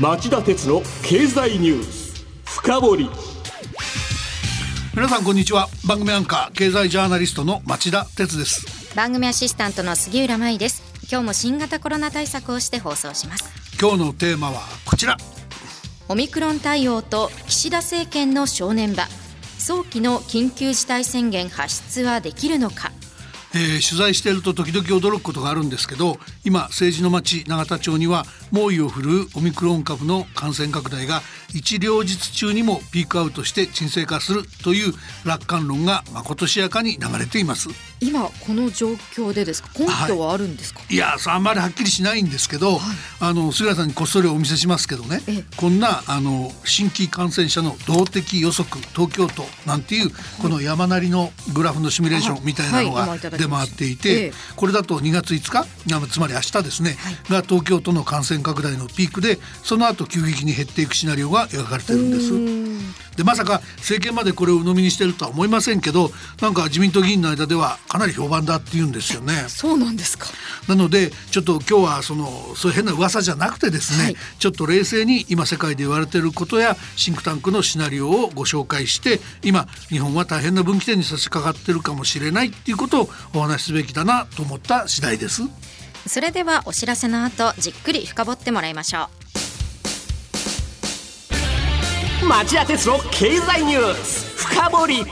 町田鉄の経済ニュース深掘り。皆さんこんにちは。番組アンカー経済ジャーナリストの町田鉄です。番組アシスタントの杉浦舞です。今日も新型コロナ対策をして放送します。今日のテーマはこちら。オミクロン対応と岸田政権の正念場。早期の緊急事態宣言発出はできるのかえー、取材していると時々驚くことがあるんですけど今政治の街永田町には猛威を振るうオミクロン株の感染拡大が一両日中にもピークアウトして沈静化するという楽観論がまことしやかに流れています。今この状況でですか？根拠はあるんですか、はい、いやあんまりはっきりしないんですけど、はい、あの菅原さんにこっそりお見せしますけどね。こんなあの新規感染者の動的予測東京都なんていうこの山なりのグラフのシミュレーションみたいなのが出回っていて、これだと2月5日つまり明日ですね、が東京都の感染拡大のピークでその後急激に減っていくシナリオが描かれてるんです。でまさか政権までこれを鵜呑みにしてるとは思いませんけどなんか自民党議員の間ではかなり評判だって言うんですよね。そうなんですかなのでちょっと今日はそのそういう変な噂じゃなくてですね、はい、ちょっと冷静に今世界で言われていることやシンクタンクのシナリオをご紹介して今日本は大変な分岐点に差し掛かってるかもしれないっていうことをお話しすべきだなと思った次第です。それではお知らせの後じっくり深掘ってもらいましょう町田鉄の経済ニュース。深掘り。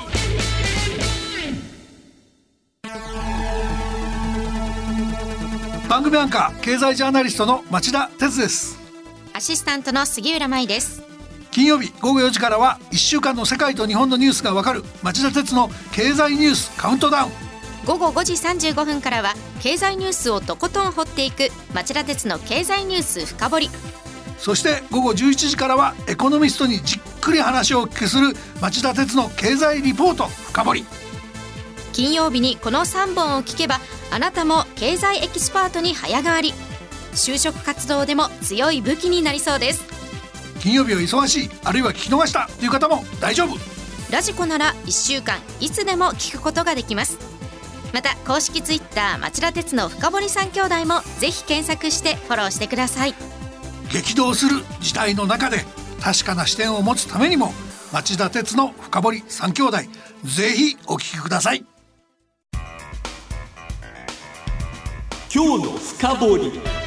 番組アンカー経済ジャーナリストの町田鉄です。アシスタントの杉浦舞です。金曜日午後4時からは1週間の世界と日本のニュースがわかる町田鉄の経済ニュースカウントダウン。午後5時35分からは経済ニュースをとことん掘っていく町田鉄の経済ニュース深掘りそして午後11時からはエコノミストにじっくり話をお聞きする町田鉄の経済リポート深掘り。金曜日にこの3本を聞けばあなたも経済エキスパートに早変わり。就職活動でも強い武器になりそうです。金曜日は忙しいあるいは聞き逃したという方も大丈夫。ラジコなら1週間いつでも聞くことができます。また公式ツイッター町田鉄の深堀三兄弟もぜひ検索してフォローしてください激動する時代の中で確かな視点を持つためにも町田鉄の深堀三兄弟ぜひお聞きください。今日の深堀。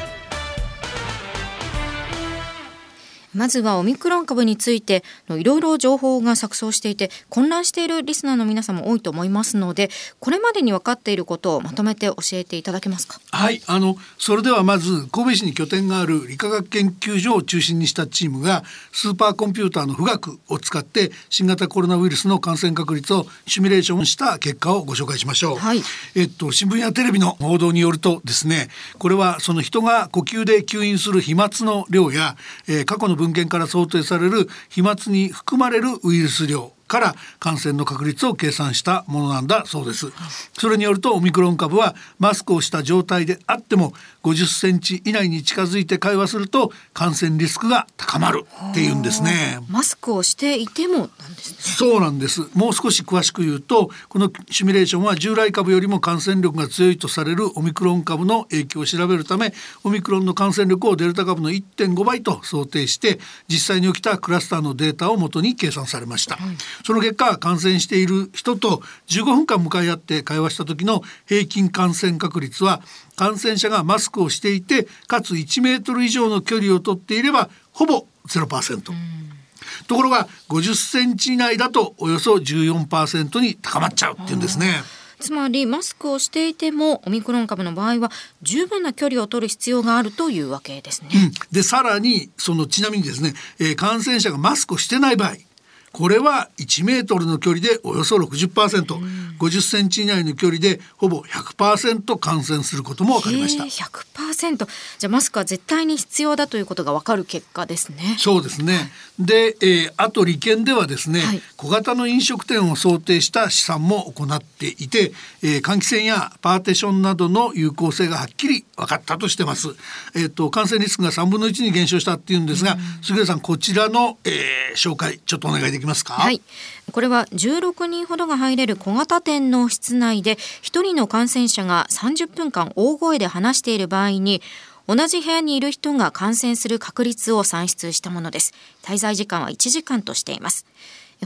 まずはオミクロン株についていろいろ情報が錯綜していて混乱しているリスナーの皆さんも多いと思いますのでこれまでに分かっていることをまとめて教えていただけますか？はいあのそれではまず神戸市に拠点がある理化学研究所を中心にしたチームがスーパーコンピューターの富岳を使って新型コロナウイルスの感染確率をシミュレーションした結果をご紹介しましょう、はい、えっと新聞やテレビの報道によるとですねこれはその人が呼吸で吸引する飛沫の量や、えー、過去の文献から想定される飛沫に含まれるウイルス量。から感染の確率を計算したものなんだそうです。それによるとオミクロン株はマスクをした状態であっても50センチ以内に近づいて会話すると感染リスクが高まるっていうんですね。マスクをしていてもなんです、ね、そうなんです。もう少し詳しく言うとこのシミュレーションは従来株よりも感染力が強いとされるオミクロン株の影響を調べるためオミクロンの感染力をデルタ株の1.5倍と想定して実際に起きたクラスターのデータをもとに計算されました、はいその結果感染している人と15分間向かい合って会話した時の平均感染確率は感染者がマスクをしていてかつ1メートル以上の距離をとっていればほぼ0%。ところが50センチ以内だとおよそ14%に高まっちゃうっていうんですね。つまりマスクをしていてもオミクロン株の場合は十分な距離を取る必要があるというわけですね。うん、でさらにそのちなみにですね、えー、感染者がマスクをしてない場合これは1メートルの距離でおよそ60%、うん、50センチ以内の距離でほぼ100%感染することも分かりました。100%じゃあマスクは絶対に必要だということが分かる結果ですね。そうですね。で、えー、あと利権ではですね、はい、小型の飲食店を想定した試算も行っていて、えー、換気扇やパーティションなどの有効性がはっきり分かったとしてます。えっ、ー、と感染リスクが3分の1に減少したっていうんですが、杉浦さんこちらの、えー、紹介ちょっとお願いできますか？はい。これは16人ほどが入れる小型店の室内で1人の感染者が30分間大声で話している場合に同じ部屋にいる人が感染する確率を算出したものです。滞在時間は1時間としています。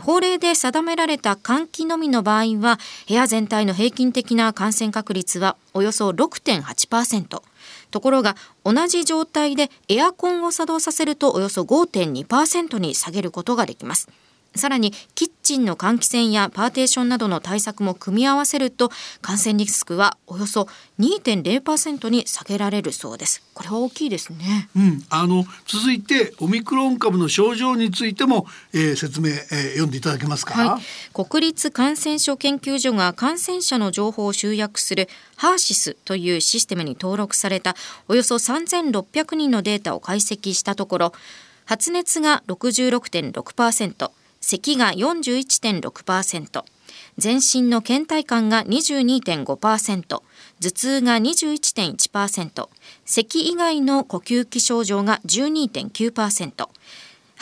法令で定められた換気のみの場合は部屋全体の平均的な感染確率はおよそ6.8%ところが同じ状態でエアコンを作動させるとおよそ5.2%に下げることができます。さらにキッチンの換気扇やパーテーションなどの対策も組み合わせると感染リスクはおよそ2.0%に下げられるそうです。これは大きいですね、うん、あの続いてオミクロン株の症状についても、えー、説明、えー、読んでいただけますか、はい、国立感染症研究所が感染者の情報を集約するハーシスというシステムに登録されたおよそ3600人のデータを解析したところ発熱が66.6%咳が41.6%全身の倦怠感が22.5%頭痛が21.1%咳以外の呼吸器症状が12.9%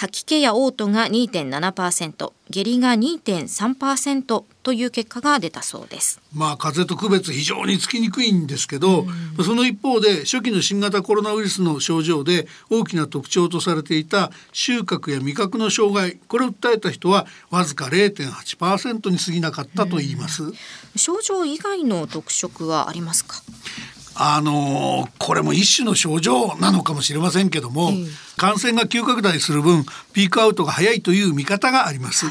吐き気や嘔吐が2.7%下痢が2.3%という結果が出たそうです。まあ風邪と区別非常につきにくいんですけど、うん、その一方で初期の新型コロナウイルスの症状で大きな特徴とされていた収穫や味覚の障害これを訴えた人はわずか0.8%に過ぎなかったと言います、うん、症状以外の特色はありますか？あのこれも一種の症状なのかもしれませんけども、感染が急拡大する分ピークアウトが早いという見方があります。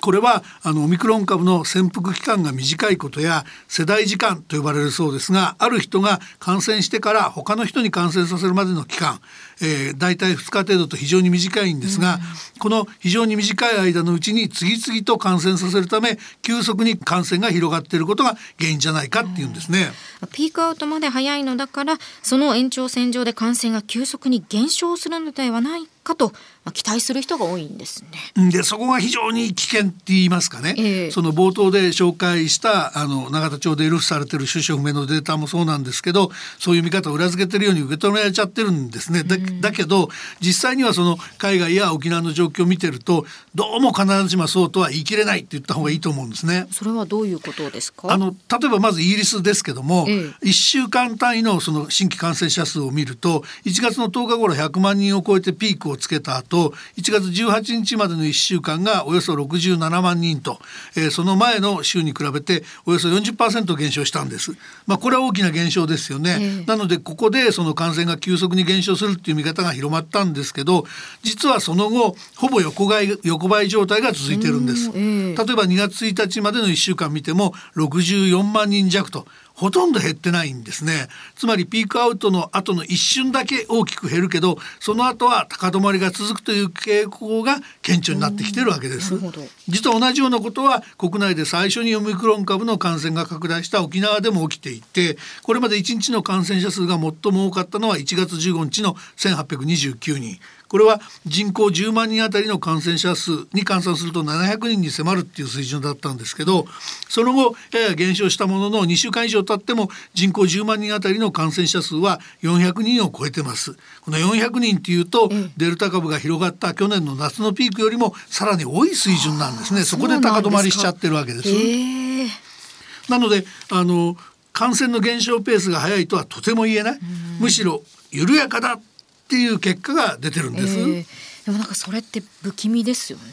これはあのオミクロン株の潜伏期間が短いことや世代時間と呼ばれるそうですがある人が感染してから他の人に感染させるまでの期間、えー、大体2日程度と非常に短いんですが、この非常に短い間のうちに次々と感染させるため急速に感染が広がっていることが原因じゃないかっていうんですね。ピークアウトまで早いのだからその延長線上で感染が急速に減少するのではないかとまあ、期待する人が多いんですね。でそこが非常に危険って言いますかね、えー、その冒頭で紹介したあの永田町で流布されてる種子不明のデータもそうなんですけどそういう見方を裏付けてるように受け止められちゃってるんですね。だだけど実際にはその海外や沖縄の状況を見てるとどうも必ずしもそうとは言い切れないって言った方がいいと思うんですね。それはどういうことですか？あの例えばまずイギリスですけども、えー、1週間単位のその新規感染者数を見ると1月の10日頃100万人を超えてピークをつけた後1月18日までの1週間がおよそ67万人と、えー、その前の週に比べておよそ40%減少したんです。まあ、これは大きな減少ですよね。えー、なのでここでその感染が急速に減少するっていう見方が広まったんですけど実はその後ほぼ横ばい横ばい状態が続いてるんです。えー、例えば2月1日までの1週間見ても64万人弱とほとんど減ってないんですね。つまりピークアウトの後の一瞬だけ大きく減るけどその後は高止まりが続くという傾向が顕著になってきてるわけです。実は同じようなことは国内で最初にオミクロン株の感染が拡大した沖縄でも起きていてこれまで1日の感染者数が最も多かったのは1月15日の1829人。これは人口10万人あたりの感染者数に換算すると700人に迫るっていう水準だったんですけどその後やや減少したものの2週間以上経っても人口10万人あたりの感染者数は400人を超えてます。この400人っていうと、デルタ株が広がった去年の夏のピークよりもさらに多い水準なんですね。そこで高止まりしちゃってるわけです。なのであの感染の減少ペースが速いとはとても言えない、むしろ緩やかだっていう結果が出てるんです。えー、でもなんかそれって不気味ですよね。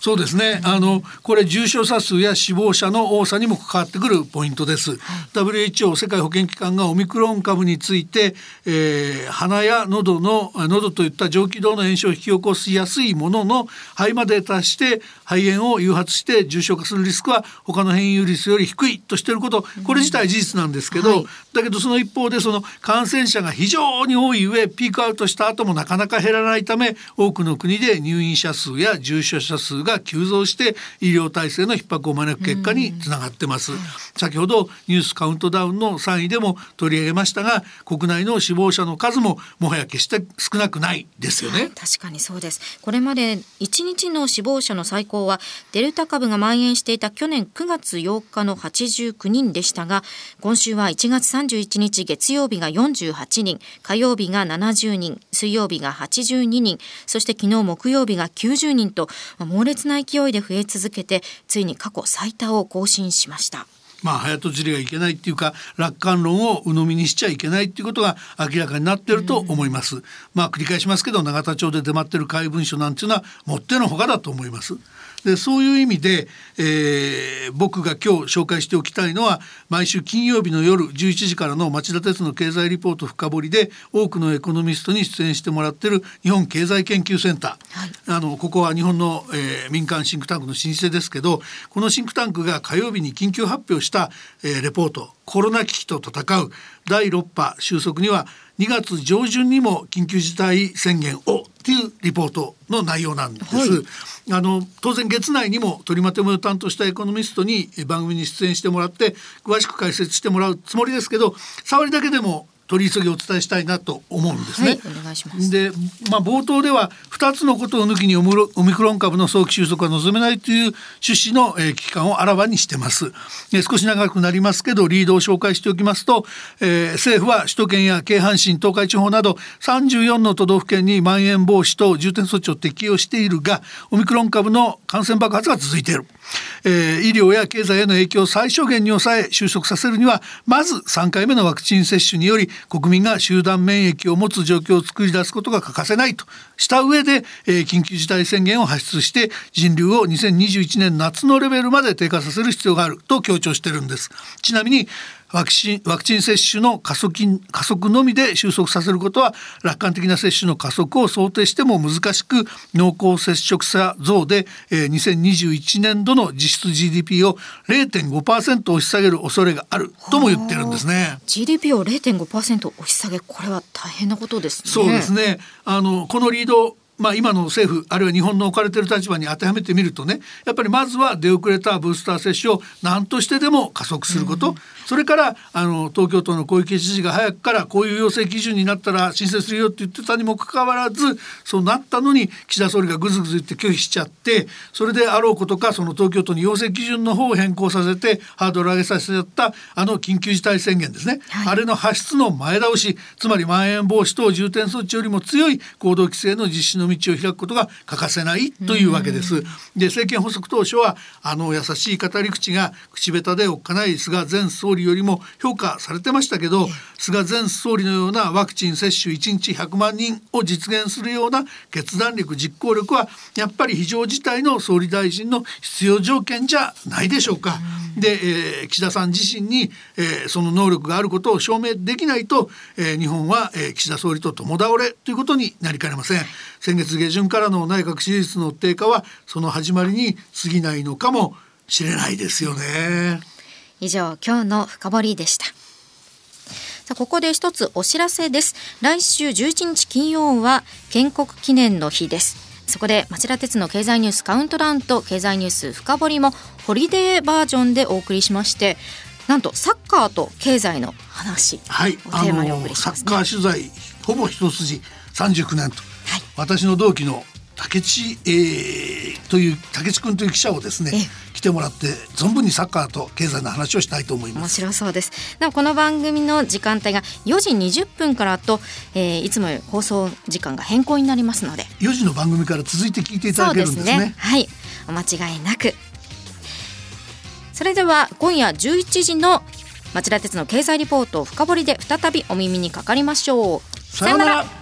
そうですね、あのこれ重症者数や死亡者の多さにも関わってくるポイントです、はい、WHO 世界保健機関がオミクロン株について、えー、鼻や喉の喉といった上気道の炎症を引き起こしやすいものの肺まで達して肺炎を誘発して重症化するリスクは他の変異ウイルスより低いとしていること。これ自体事実なんですけど、はい、だけどその一方でその感染者が非常に多い上ピークアウトした後もなかなか減らないため多くの国で入院者数や重症者数がが急増して医療体制の逼迫を招く結果につながってます。先ほどニュースカウントダウンの3位でも取り上げましたが国内の死亡者の数ももはや決して少なくないですよね。確かにそうです。これまで1日の死亡者の最高はデルタ株が蔓延していた去年9月8日の89人でしたが今週は1月31日月曜日が48人火曜日が70人水曜日が82人そして昨日木曜日が90人と猛烈な勢いで増え続けてついに過去最多を更新しました。まあ早とちりがいけないっていうか楽観論を鵜呑みにしちゃいけないっていうことが明らかになってると思います。まあ繰り返しますけど永田町で出回ってる怪文書なんていうのはもってのほかだと思います。でそういう意味で、えー、僕が今日紹介しておきたいのは毎週金曜日の夜11時からの町田鉄の経済リポート深掘りで多くのエコノミストに出演してもらってる日本経済研究センター、はい、あのここは日本の、えー、民間シンクタンクの老舗ですけどこのシンクタンクが火曜日に緊急発表した、えー、レポートコロナ危機と戦う第6波収束には2月上旬にも緊急事態宣言をっていうリポートの内容なんです。はい、あの当然月内にも取りまとめを担当したエコノミストに番組に出演してもらって詳しく解説してもらうつもりですけど触りだけでも取り急ぎお伝えしたいなと思うんですね。はい、お願いしますで、まあ、冒頭では2つのことを抜きにオミクロン株の早期収束は望めないという趣旨の、えー、危機感をあらわにしてます、えー、少し長くなりますけどリードを紹介しておきますと、えー、政府は首都圏や京阪神東海地方など34の都道府県にまん延防止等重点措置を適用しているがオミクロン株の感染爆発が続いている。えー、医療や経済への影響を最小限に抑え収束させるにはまず3回目のワクチン接種により国民が集団免疫を持つ状況を作り出すことが欠かせないとした上で、えー、緊急事態宣言を発出して人流を2021年夏のレベルまで低下させる必要があると強調してるんです。ちなみにワクチンワクチン接種の加速加速のみで収束させることは楽観的な接種の加速を想定しても難しく濃厚接触者増で、えー、2021年度の実質 GDP を0.5%押し下げる恐れがあるとも言ってるんですね。GDP を0.5%押し下げこれは大変なことですね。そうですね。あのこのリードまあ、今の政府あるいは日本の置かれている立場に当てはめてみるとねやっぱりまずは出遅れたブースター接種を何としてでも加速すること、うん、それからあの東京都の小池知事が早くからこういう要請基準になったら申請するよって言ってたにもかかわらずそうなったのに岸田総理がぐずぐず言って拒否しちゃってそれであろうことかその東京都に要請基準の方を変更させてハードル上げさせちゃったあの緊急事態宣言ですね、はい、あれの発出の前倒しつまりまん延防止等重点措置よりも強い行動規制の実施の道を開くことが欠かせないというわけです。で政権発足当初はあの優しい語り口が口下手でおっかない菅前総理よりも評価されてましたけど菅前総理のようなワクチン接種1日100万人を実現するような決断力実行力はやっぱり非常事態の総理大臣の必要条件じゃないでしょうか。で、えー、岸田さん自身に、えー、その能力があることを証明できないと、えー、日本は、えー、岸田総理と共倒れということになりかねません。先月下旬からの内閣支持率の低下はその始まりに過ぎないのかもしれないですよね。以上今日の深掘りでした。さあここで一つお知らせです。来週11日金曜は建国記念の日です。そこで町田鉄の経済ニュースカウントダウンと経済ニュース深掘りもホリデーバージョンでお送りしましてなんとサッカーと経済の話はい、テーマにお送りします、ね、サッカー取材ほぼ一筋39年と、はい、私の同期の竹地、えー、という竹地君という記者をですね来てもらって存分にサッカーと経済の話をしたいと思います。面白そうです。でもこの番組の時間帯が4時20分からと、えー、いつも放送時間が変更になりますので。4時の番組から続いて聞いていただけるんですね、ね、はい。お間違いなく。それでは今夜11時の町田鉄の経済リポートを深掘りで再びお耳にかかりましょう。さようなら